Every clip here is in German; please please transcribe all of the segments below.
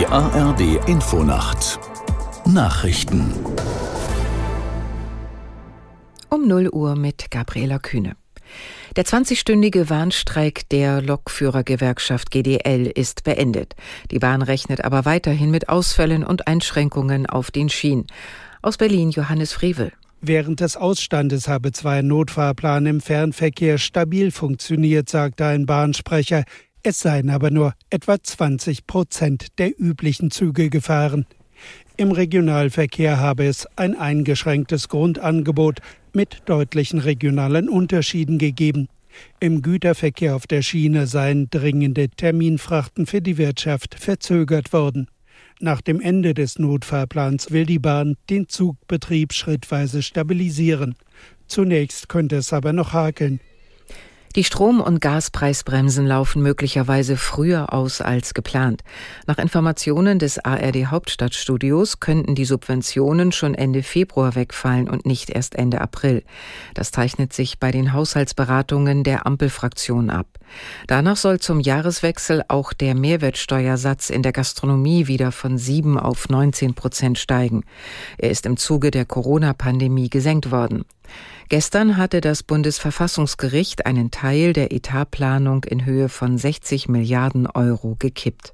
Die ARD Infonacht Nachrichten um 0 Uhr mit Gabriela Kühne. Der 20-stündige Warnstreik der Lokführergewerkschaft GDL ist beendet. Die Bahn rechnet aber weiterhin mit Ausfällen und Einschränkungen auf den Schienen. Aus Berlin Johannes Frevel. Während des Ausstandes habe zwar ein Notfahrplan im Fernverkehr stabil funktioniert, sagte ein Bahnsprecher. Es seien aber nur etwa 20 Prozent der üblichen Züge gefahren. Im Regionalverkehr habe es ein eingeschränktes Grundangebot mit deutlichen regionalen Unterschieden gegeben. Im Güterverkehr auf der Schiene seien dringende Terminfrachten für die Wirtschaft verzögert worden. Nach dem Ende des Notfahrplans will die Bahn den Zugbetrieb schrittweise stabilisieren. Zunächst könnte es aber noch hakeln. Die Strom- und Gaspreisbremsen laufen möglicherweise früher aus als geplant. Nach Informationen des ARD Hauptstadtstudios könnten die Subventionen schon Ende Februar wegfallen und nicht erst Ende April. Das zeichnet sich bei den Haushaltsberatungen der Ampelfraktion ab. Danach soll zum Jahreswechsel auch der Mehrwertsteuersatz in der Gastronomie wieder von 7 auf 19 Prozent steigen. Er ist im Zuge der Corona-Pandemie gesenkt worden. Gestern hatte das Bundesverfassungsgericht einen Teil der Etatplanung in Höhe von 60 Milliarden Euro gekippt.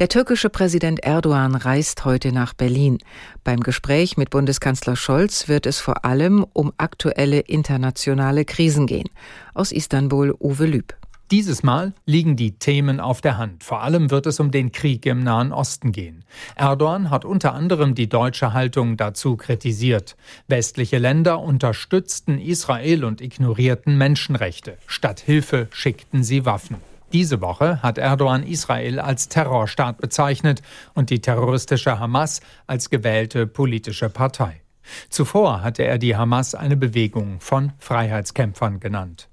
Der türkische Präsident Erdogan reist heute nach Berlin. Beim Gespräch mit Bundeskanzler Scholz wird es vor allem um aktuelle internationale Krisen gehen. Aus Istanbul Uwe Lüb. Dieses Mal liegen die Themen auf der Hand. Vor allem wird es um den Krieg im Nahen Osten gehen. Erdogan hat unter anderem die deutsche Haltung dazu kritisiert. Westliche Länder unterstützten Israel und ignorierten Menschenrechte. Statt Hilfe schickten sie Waffen. Diese Woche hat Erdogan Israel als Terrorstaat bezeichnet und die terroristische Hamas als gewählte politische Partei. Zuvor hatte er die Hamas eine Bewegung von Freiheitskämpfern genannt.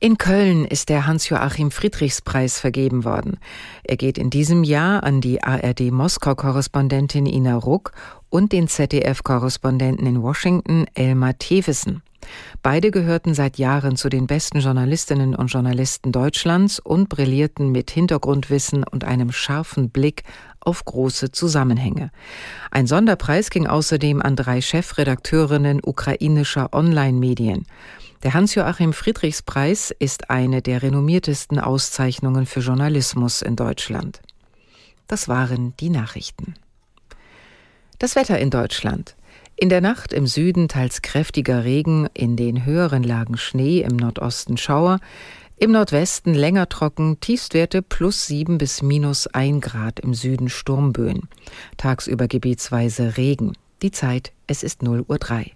In Köln ist der Hans-Joachim Friedrichs-Preis vergeben worden. Er geht in diesem Jahr an die ARD-Moskau-Korrespondentin Ina Ruck und den ZDF-Korrespondenten in Washington Elmar Thewissen. Beide gehörten seit Jahren zu den besten Journalistinnen und Journalisten Deutschlands und brillierten mit Hintergrundwissen und einem scharfen Blick auf große Zusammenhänge. Ein Sonderpreis ging außerdem an drei Chefredakteurinnen ukrainischer Online-Medien. Der Hans-Joachim Friedrichs-Preis ist eine der renommiertesten Auszeichnungen für Journalismus in Deutschland. Das waren die Nachrichten. Das Wetter in Deutschland. In der Nacht im Süden teils kräftiger Regen, in den höheren Lagen Schnee, im Nordosten Schauer, im Nordwesten länger trocken, Tiefstwerte plus 7 bis minus 1 Grad, im Süden Sturmböen. Tagsüber gebietsweise Regen. Die Zeit, es ist 0 Uhr 3.